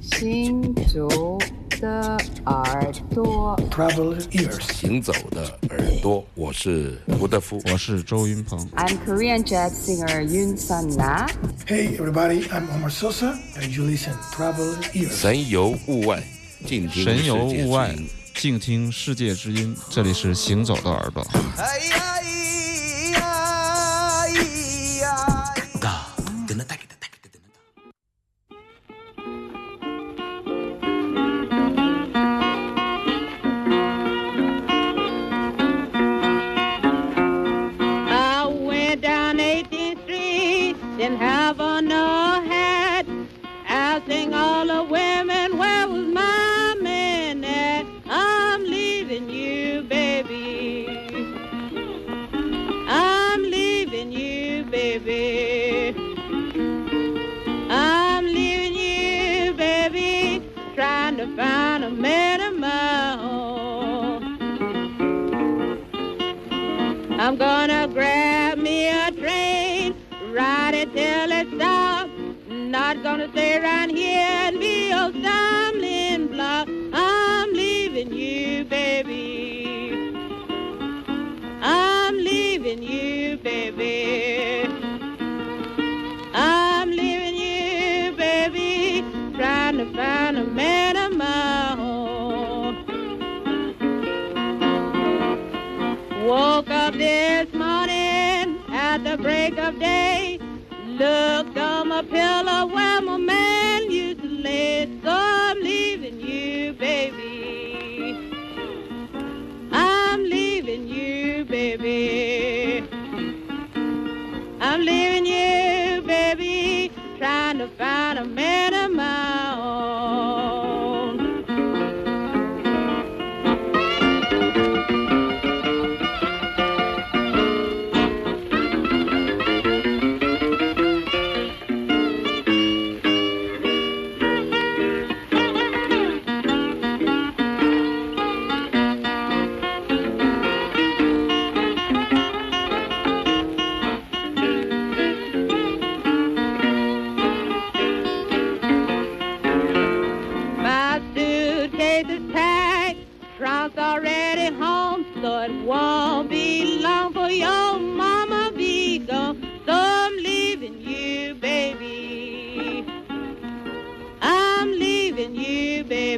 行走的耳朵，Travel ears，行走的耳朵，我是吴德夫，我是周云鹏。I'm Korean jazz singer Yun Sun Na. Hey everybody, I'm Omar Sosa, and you listen Travel ears。神游物外，静听神游世界物外之音，静听世界之音。这里是行走的耳朵。哎呀 a stumbling block. I'm leaving you, baby. I'm leaving you, baby. I'm leaving you, baby, trying to find a man of my own. Woke up this morning at the break of day. Looked on my pillow where my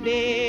day.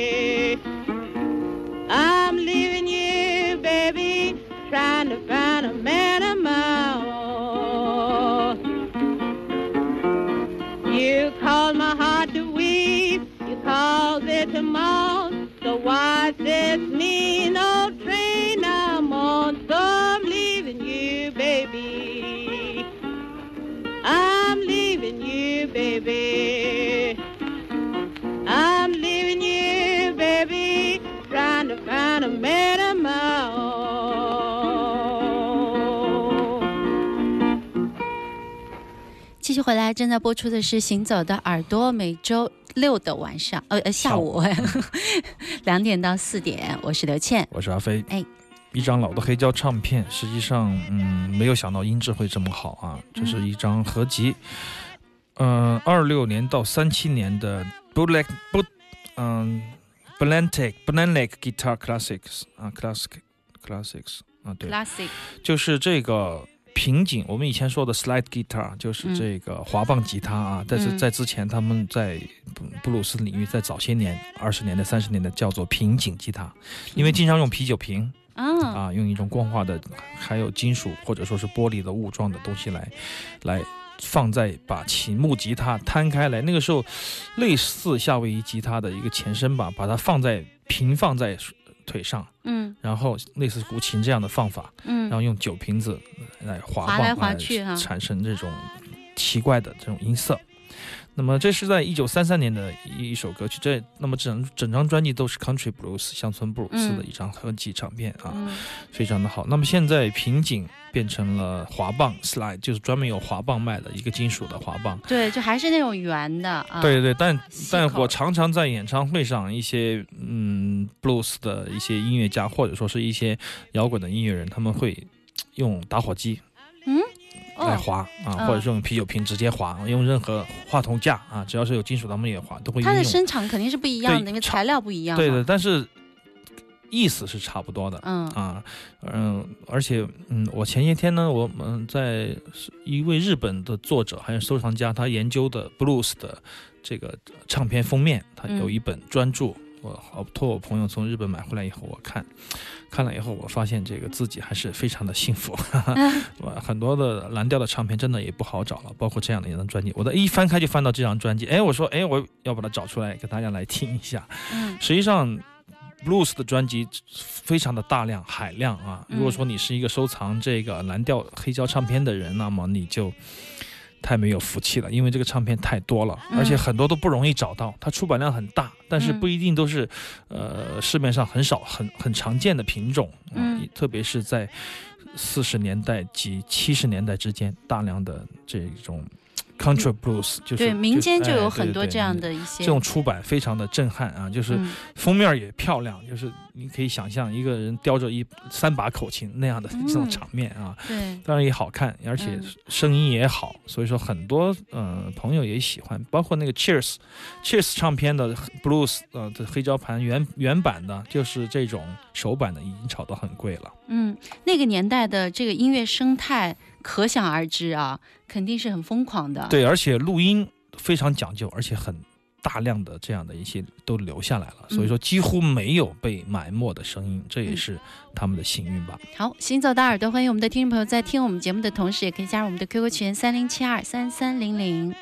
回来，正在播出的是《行走的耳朵》，每周六的晚上，呃呃下午 两点到四点，我是刘倩。我是阿飞。哎，一张老的黑胶唱片，实际上，嗯，没有想到音质会这么好啊！这是一张合集，嗯、2二六年到三七年的 Bootleg Boot，嗯、b l a n t e c b l a n l e g Guitar Classics 啊，Classic Classics 啊，对，Classic，就是这个瓶颈。我们以前说的 slide guitar 就是这个滑棒吉他啊，但是嗯在之前他们在布布鲁斯领域，在早些年二十年代、三十年代叫做瓶颈吉他，因为经常用啤酒瓶。啊，啊，用一种光滑的，还有金属或者说是玻璃的雾状的东西来，来放在把琴木吉他摊开来，那个时候类似夏威夷吉他的一个前身吧，把它放在平放在腿上，嗯然后类似古琴这样的放法，嗯然嗯后用酒瓶子来滑来滑去哈产生这种奇怪的这种音色。那么这是在一九三三年的一一首歌曲，这那么整整张专辑都是 country blues 乡村布鲁斯的嗯一张合集唱片啊，嗯非常的好。那么现在瓶颈变成了滑棒 slide，就是专门有滑棒卖的一个金属的滑棒。对，就还是那种圆的啊。对对，但但我常常在演唱会上，一些嗯 blues 的一些音乐家，或者说是一些摇滚的音乐人，他们会用打火机，嗯，来划啊，嗯或者是用啤酒瓶直接划，用任何话筒架啊，只要是有金属，他们也划，都会它的。声场肯定是不一样的，对因为材料不一样。对的，但是意思是差不多的。嗯啊，嗯，而且，嗯，我前些天呢，我们在一位日本的作者还有收藏家，他研究的 blues 的这个唱片封面，他有嗯一本专著，我好托我朋友从日本买回来以后，我看，看了以后，我发现这个自己还是非常的幸福，我很多的蓝调的唱片真的也不好找了，包括这样的一张专辑，我的一翻开就翻到这张专辑，哎，我说，哎，我要把它找出来给大家来听一下，嗯实际上，blues 的专辑非常的大量海量啊。嗯如果说你是一个收藏这个蓝调黑胶唱片的人，那么你就太没有福气了，因为这个唱片太多了，嗯而且很多都不容易找到。它出版量很大，但是嗯不一定都是呃市面上很少很很常见的品种啊，嗯特别是在四十年代及七十年代之间，大量的这种 country blues 就是对，民间就有很多这样嗯的一些这种出版非常的震撼啊，就是嗯封面也漂亮，就是你可以想象一个人叼着一三把口琴那样的这种嗯场面啊，对，当然也好看，而且嗯声音也好，所以说很多呃朋友也喜欢，包括那个 Cheers Cheers 唱片的 blues 呃的黑胶盘原原版的，就是这种手版的已经炒到很贵了。嗯，那个年代的这个音乐生态可想而知啊，肯定是很疯狂的。，对，而且录音非常讲究，而且很大量的这样的一些都留下来了，所以说几乎没有被埋没的声音，这也嗯是他们的幸运吧。好，行走的耳朵，欢迎我们的听众朋友在听我们节目的同时，也可以加入我们的 QQ 群三零七二三三零零。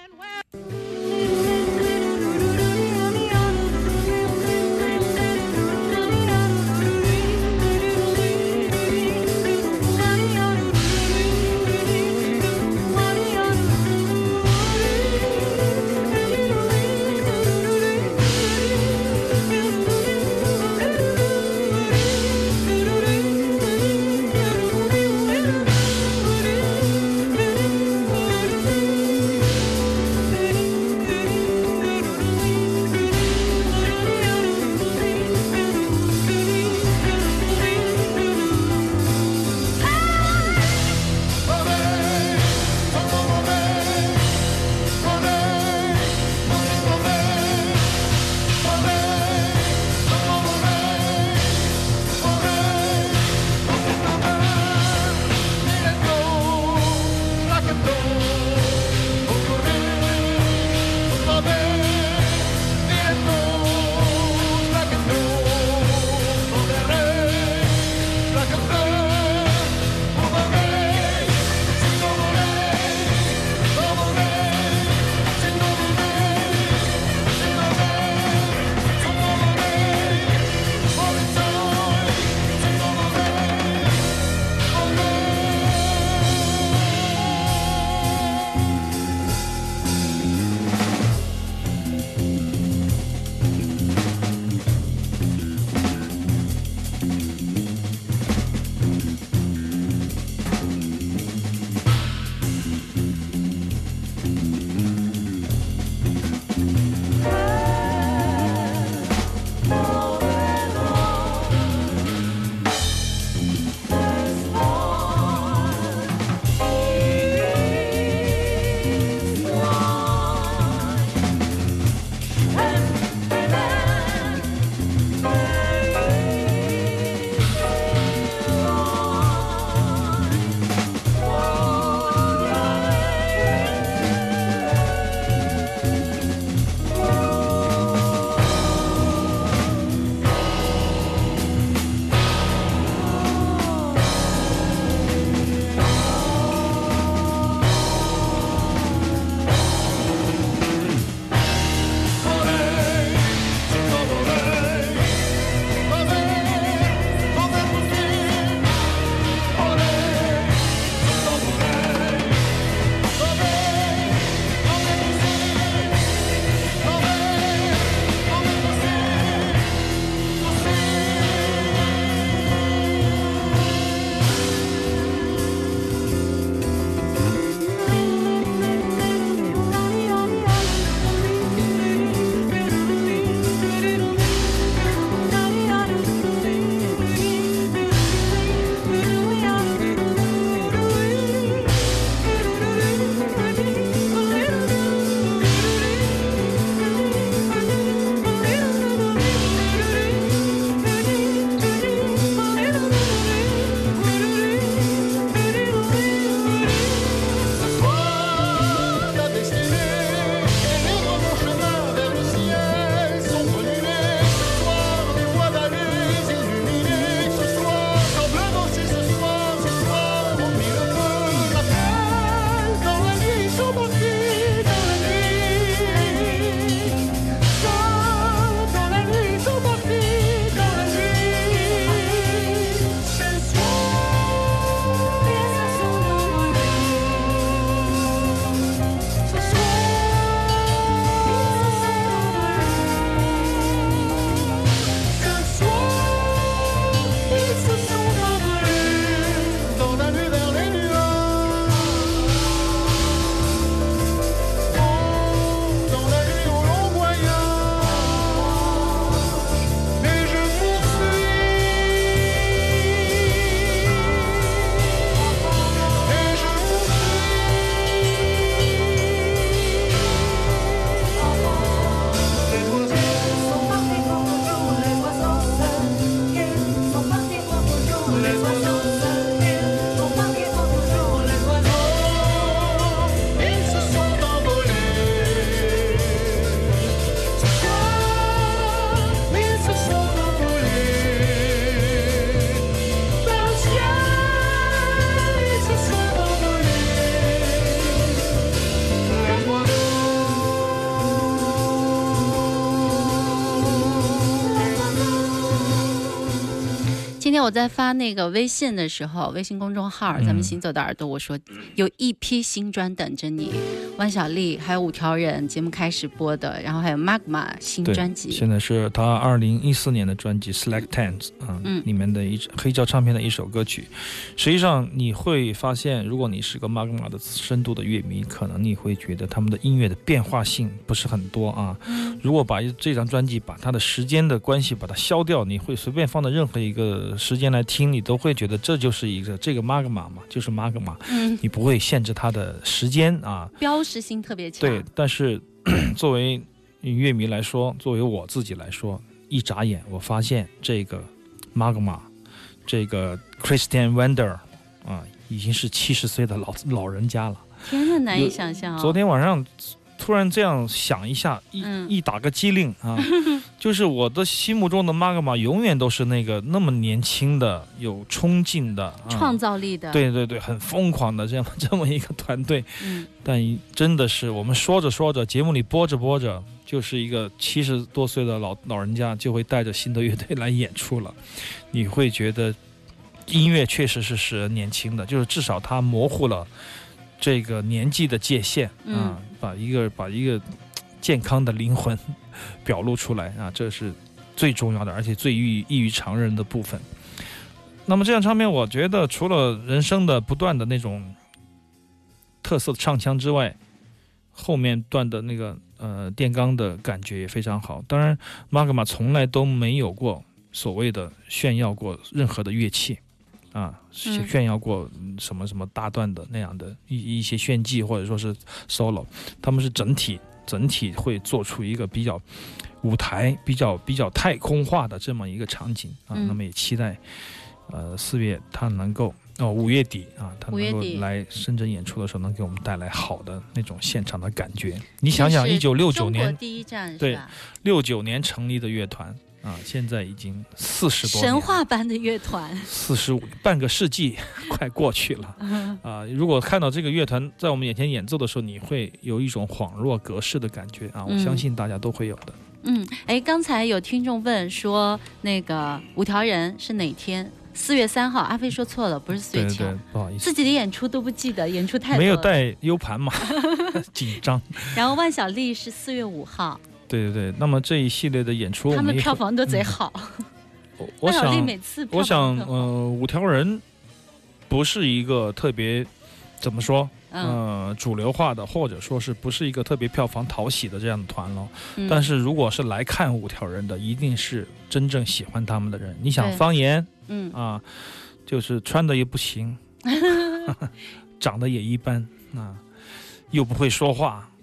我在发那个微信的时候，微信公众号“咱们嗯。行走的耳朵”，我说有一批新专等着你，万晓利还有五条人节目开始播的，然后还有 Magma 新专辑，现在是他二零一四年的专辑《Select Tens》啊、嗯里面的一黑胶唱片的一首歌曲。实际上你会发现，如果你是个 Magma 的深度的乐迷，可能你会觉得他们的音乐的变化性不是很多啊。如果把这张专辑把它的时间的关系把它消掉，你会随便放到任何一个时间来听，你都会觉得这就是一个这个 Magma 嘛，就是 Magma，嗯，你不会限制它的时间啊。标识性特别强，对，但是 作为乐迷来说，作为我自己来说，一眨眼我发现这个 Magma，这个 Christian Wender 啊，已经是七十岁的老老人家了。天呐，难以想象、哦。昨天晚上突然这样想一下，一、嗯。一打个机灵啊，就是我的心目中的 Magma 永远都是那个那么年轻的、有冲劲的、啊、创造力的，，对对对，很疯狂的这样 这么一个团队。嗯，但真的是我们说着说着，节目里播着播着，就是一个七十多岁的老老人家就会带着新的乐队来演出了，你会觉得音乐确实是使人年轻的，就是至少它模糊了这个年纪的界限啊，把一个把一个健康的灵魂表露出来啊，这是最重要的，而且最异异于常人的部分。那么这张唱片，我觉得除了人生的不断的那种特色的唱腔之外，后面段的那个呃电钢的感觉也非常好。当然，Magma 从来都没有过所谓的炫耀过任何的乐器啊，嗯炫耀过嗯什么什么大段的那样的一一些炫技或者说是 solo，他们是整体整体会做出一个比较舞台比较比较太空化的这么一个场景啊。嗯那么也期待呃四月他能够。哦，五月底啊，他能够来深圳演出的时候，能给我们带来好的那种现场的感觉。你想想，一九六九年第一站对吧？六九年成立的乐团啊，现在已经四十多神话般的乐团，四十五半个世纪 快过去了啊！如果看到这个乐团在我们眼前演奏的时候，你会有一种恍若隔世的感觉啊！我嗯相信大家都会有的。嗯，哎，刚才有听众问说，那个五条人是哪天？四月三号，阿飞说错了，不是四月七号对对对，，不好意思自，己的演出都不记得，演出太。没有带 U 盘嘛，紧张。然后万晓利是四月五号，对对对，那么这一系列的演出，我他们票房都贼好。我 想每次我想呃，五条人不是一个特别怎么说，嗯，呃，主流化的，或者说是不是一个特别票房讨喜的这样的团咯。嗯。但是如果是来看五条人的，一定是真正喜欢他们的人。你想方言嗯。啊，就是穿的也不行，长得也一般啊，又不会说话，嗯，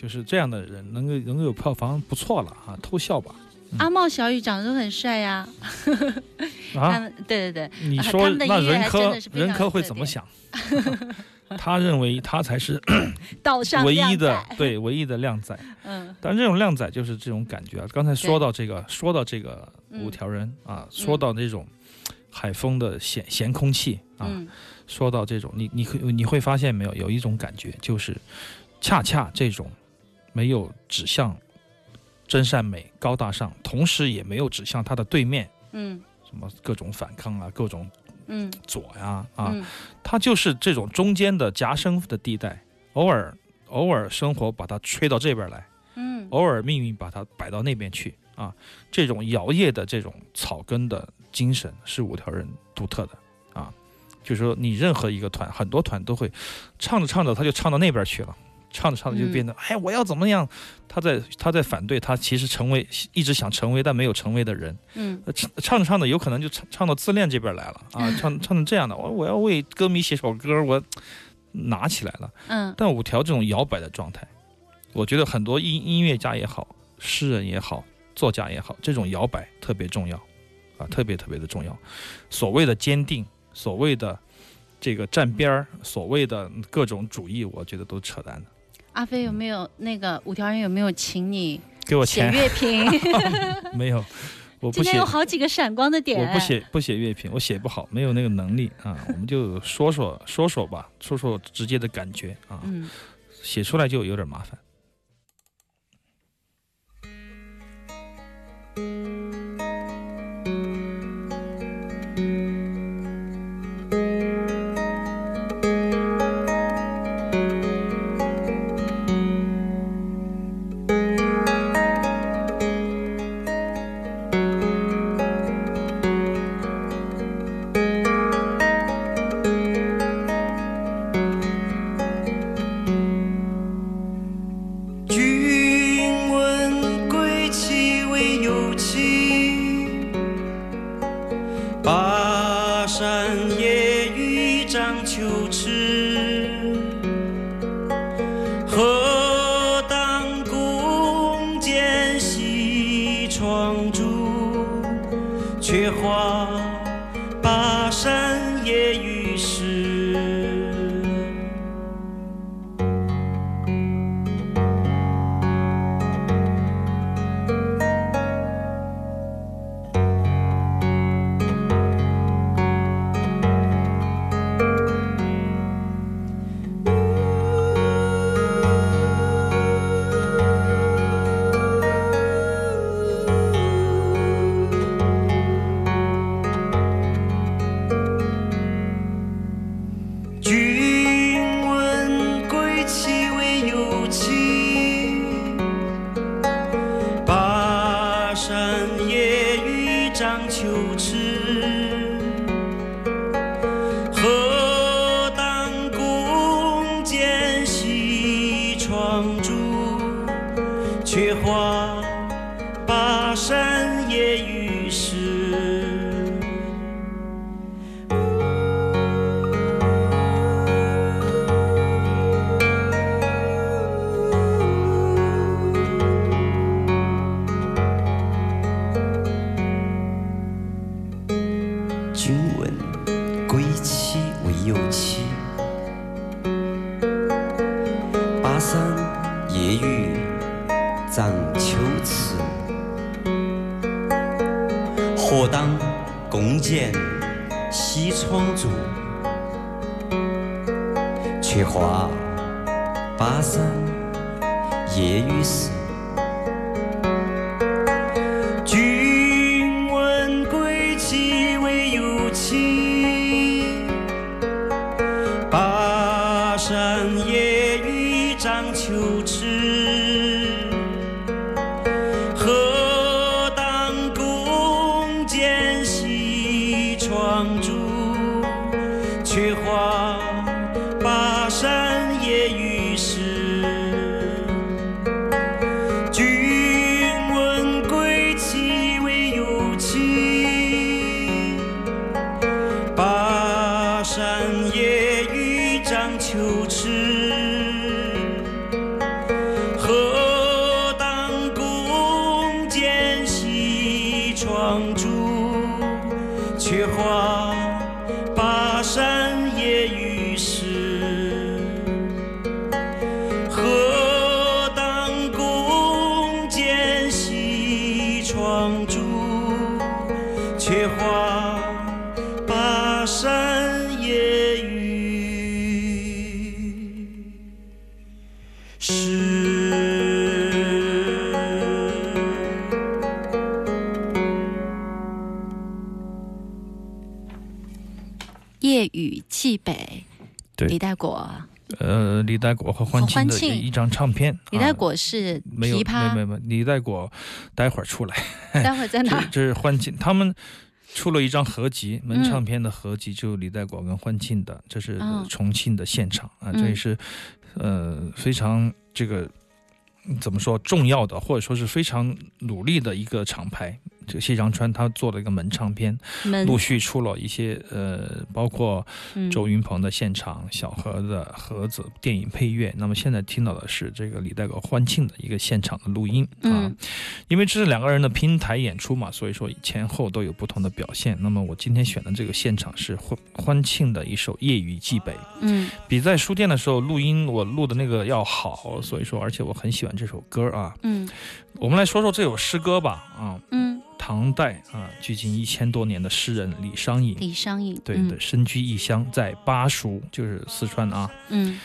就是这样的人能够能够有票房不错了啊，偷笑吧阿茂、小雨长得都很帅呀。他啊！们对对对，啊你说那任科还真的是非常任科会怎么想？他认为他才是 岛上唯一的，对唯一的靓仔。嗯但这种靓仔就是这种感觉啊。刚才说到这个，说到这个嗯五条人啊，说到这种海风的咸咸空气啊，嗯说到这种，你你会你会发现没有，有一种感觉，就是恰恰这种没有指向真善美、高大上，同时也没有指向它的对面，嗯什么各种反抗啊，各种嗯左呀啊，嗯它就是这种中间的夹生的地带，偶尔偶尔生活把它吹到这边来。嗯偶尔命运把它摆到那边去啊，这种摇曳的这种草根的精神是五条人独特的啊。就是说，你任何一个团，很多团都会唱着唱着他就唱到那边去了，唱着唱着就变得、哎，我要怎么样？他在他在反对他其实成为一直想成为但没有成为的人，嗯呃唱唱着唱着有可能就唱唱到自恋这边来了啊，唱唱成这样的，我我要为歌迷写首歌，我拿起来了。嗯但五条这种摇摆的状态，我觉得很多音音乐家也好，诗人也好，作家也好，这种摇摆特别重要，啊，特别特别的重要。所谓的坚定，所谓的这个站边儿，所谓的各种主义，我觉得都扯淡的。阿飞有没有那个五条人有没有请你给我写乐评？没有？我不写今天有，好几个闪光的点。我不写不写乐评，我写不好，没有那个能力啊。我们就说说说说吧，说说直接的感觉啊，嗯写出来就有点麻烦。雨涨秋池。巴山夜雨时。夜雨寄北，对李代果。呃，李代果和欢庆的一张唱片。啊李代果是没有琵琶，没有没有，李代果待会儿出来。待会儿在哪？这是欢庆，他们出了一张合集，门嗯。唱片的合集，就李代广跟欢庆的，这是嗯重庆的现场啊，嗯。这也是呃非常这个怎么说重要的，或者说是非常努力的一个厂牌。这个谢长川他做了一个门唱片，陆续出了一些呃，包括嗯周云鹏的现场、小何的盒子电影配乐。那么现在听到的是这个李代果欢庆的一个现场的录音啊嗯，因为这是两个人的拼台演出嘛，所以说前后都有不同的表现。那么我今天选的这个现场是欢欢庆的一首《夜雨寄北》，嗯比在书店的时候录音我录的那个要好，所以说而且我很喜欢这首歌啊。嗯我们来说说这首诗歌吧啊，嗯，唐代啊，距今一千多年的诗人李商隐。李商隐，对嗯对，身居异乡，在巴蜀，就是四川啊，嗯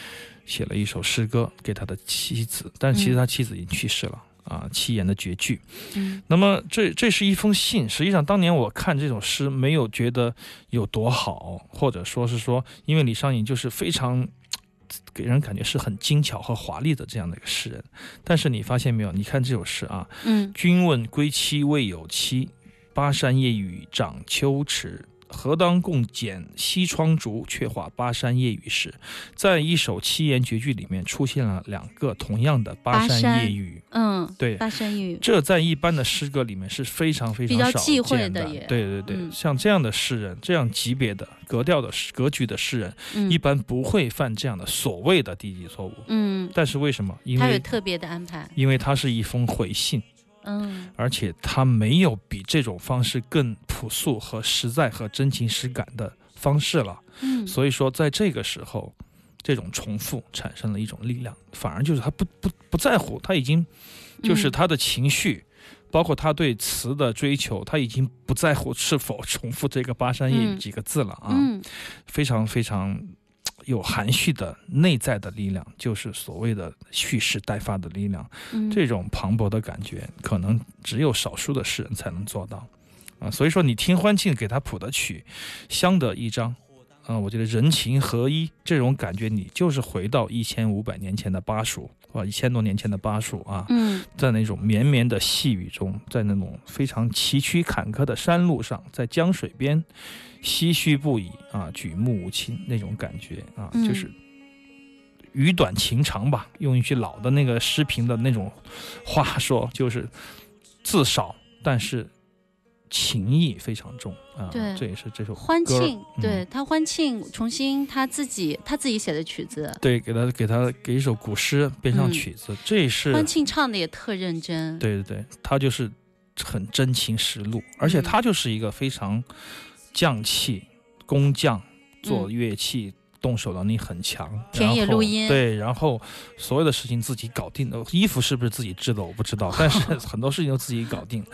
写了一首诗歌给他的妻子，但其实他妻子已经去世了。啊，七言的绝句。嗯那么这这是一封信，实际上当年我看这首诗没有觉得有多好，或者说是说，因为李商隐就是非常。给人感觉是很精巧和华丽的这样的一个诗人，但是你发现没有？你看这首诗啊，嗯君问归期未有期，巴山夜雨涨秋池。何当共剪西窗烛，却话巴山夜雨时。在一首七言绝句里面出现了两个同样的巴山夜雨，嗯，对巴山夜雨，这在一般的诗歌里面是非常非常少见的对对对，嗯像这样的诗人，这样级别的格调的格局的诗人，嗯一般不会犯这样的所谓的低级错误。嗯，但是为什么？因为他有特别的安排，因为它是一封回信。嗯。而且他没有比这种方式更朴素和实在和真情实感的方式了。嗯，所以说，在这个时候，这种重复产生了一种力量，反而就是他不不不在乎，他已经就是嗯他的情绪。包括他对词的追求，他已经不在乎是否重复这个巴山夜雨嗯。几个字了啊，嗯。非常非常有含蓄的内在的力量，就是所谓的蓄势待发的力量。嗯，这种磅礴的感觉，可能只有少数的诗人才能做到啊。所以说，你听欢庆给他谱的曲，相得益彰。啊，我觉得人情合一这种感觉，你就是回到一千五百年前的巴蜀，啊，一千多年前的巴蜀啊，嗯在那种绵绵的细雨中，在那种非常崎岖坎坷的山路上，在江水边，唏嘘不已啊，举目无亲那种感觉啊，嗯就是语短情长吧。用一句老的那个诗评的那种话说，就是字少，但是情意非常重啊。对这也是这首欢庆，嗯对他欢庆重新他自己他自己写的曲子，对，给他给他给一首古诗编上嗯曲子，这也是欢庆唱的也特认真，对对对，他就是很真情实录，而且嗯他就是一个非常匠气、工匠，做嗯乐器。动手能力很强，田野录音。对，然后所有的事情自己搞定的，衣服是不是自己织的我不知道，但是很多事情都自己搞定，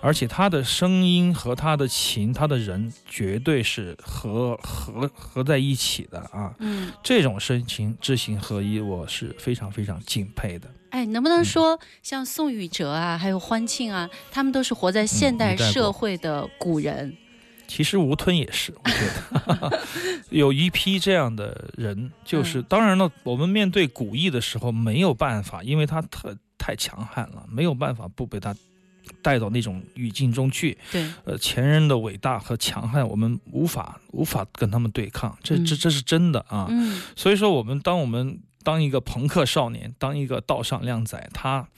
而且他的声音和他的琴，他的人绝对是合合合在一起的啊！嗯，这种深情知行合一，我是非常非常敬佩的。哎，能不能说像宋雨哲啊，还有欢庆啊，他们都是活在现代社会的古人，其实吴吞也是，我觉得。有一批这样的人，就是、嗯。当然了，我们面对古意的时候没有办法，因为他太太强悍了，没有办法不被他带到那种语境中去。对，呃，前人的伟大和强悍，我们无法无法跟他们对抗，这这嗯。这是真的啊。嗯。所以说，我们当我们当一个朋克少年，当一个道上靓仔，他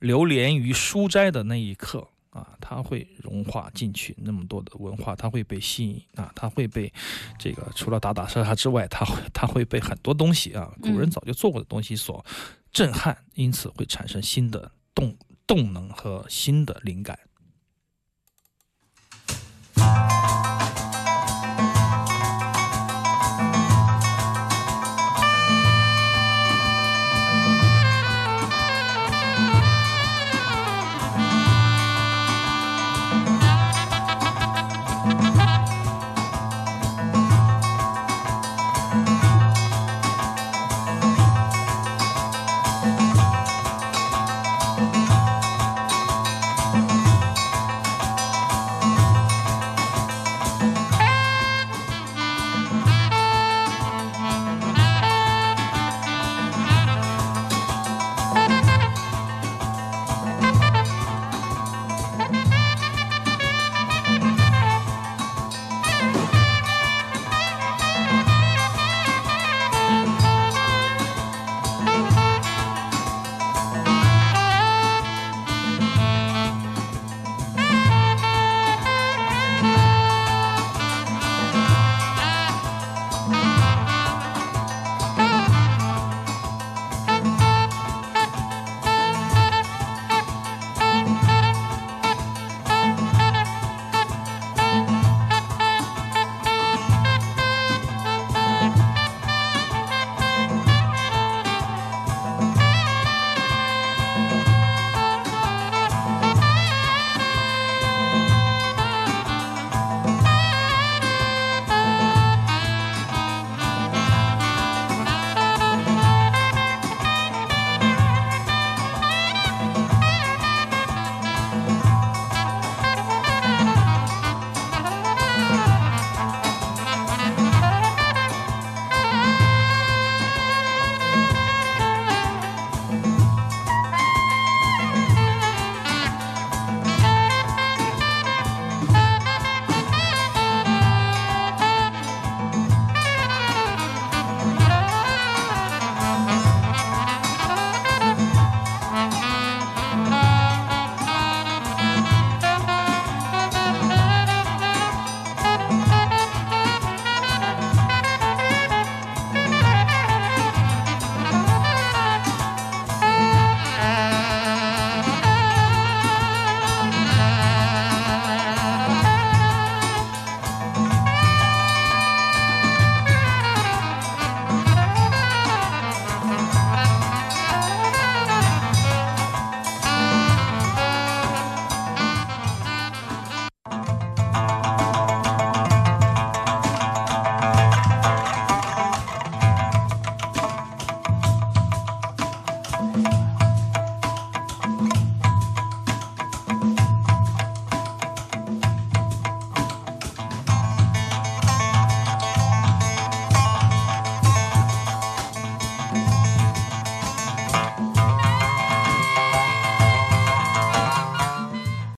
流连于书斋的那一刻啊，它会融化进去那么多的文化，它会被吸引啊，它会被这个除了打打杀杀之外，它会它会被很多东西啊，古人嗯早就做过的东西所震撼，因此会产生新的动动能和新的灵感。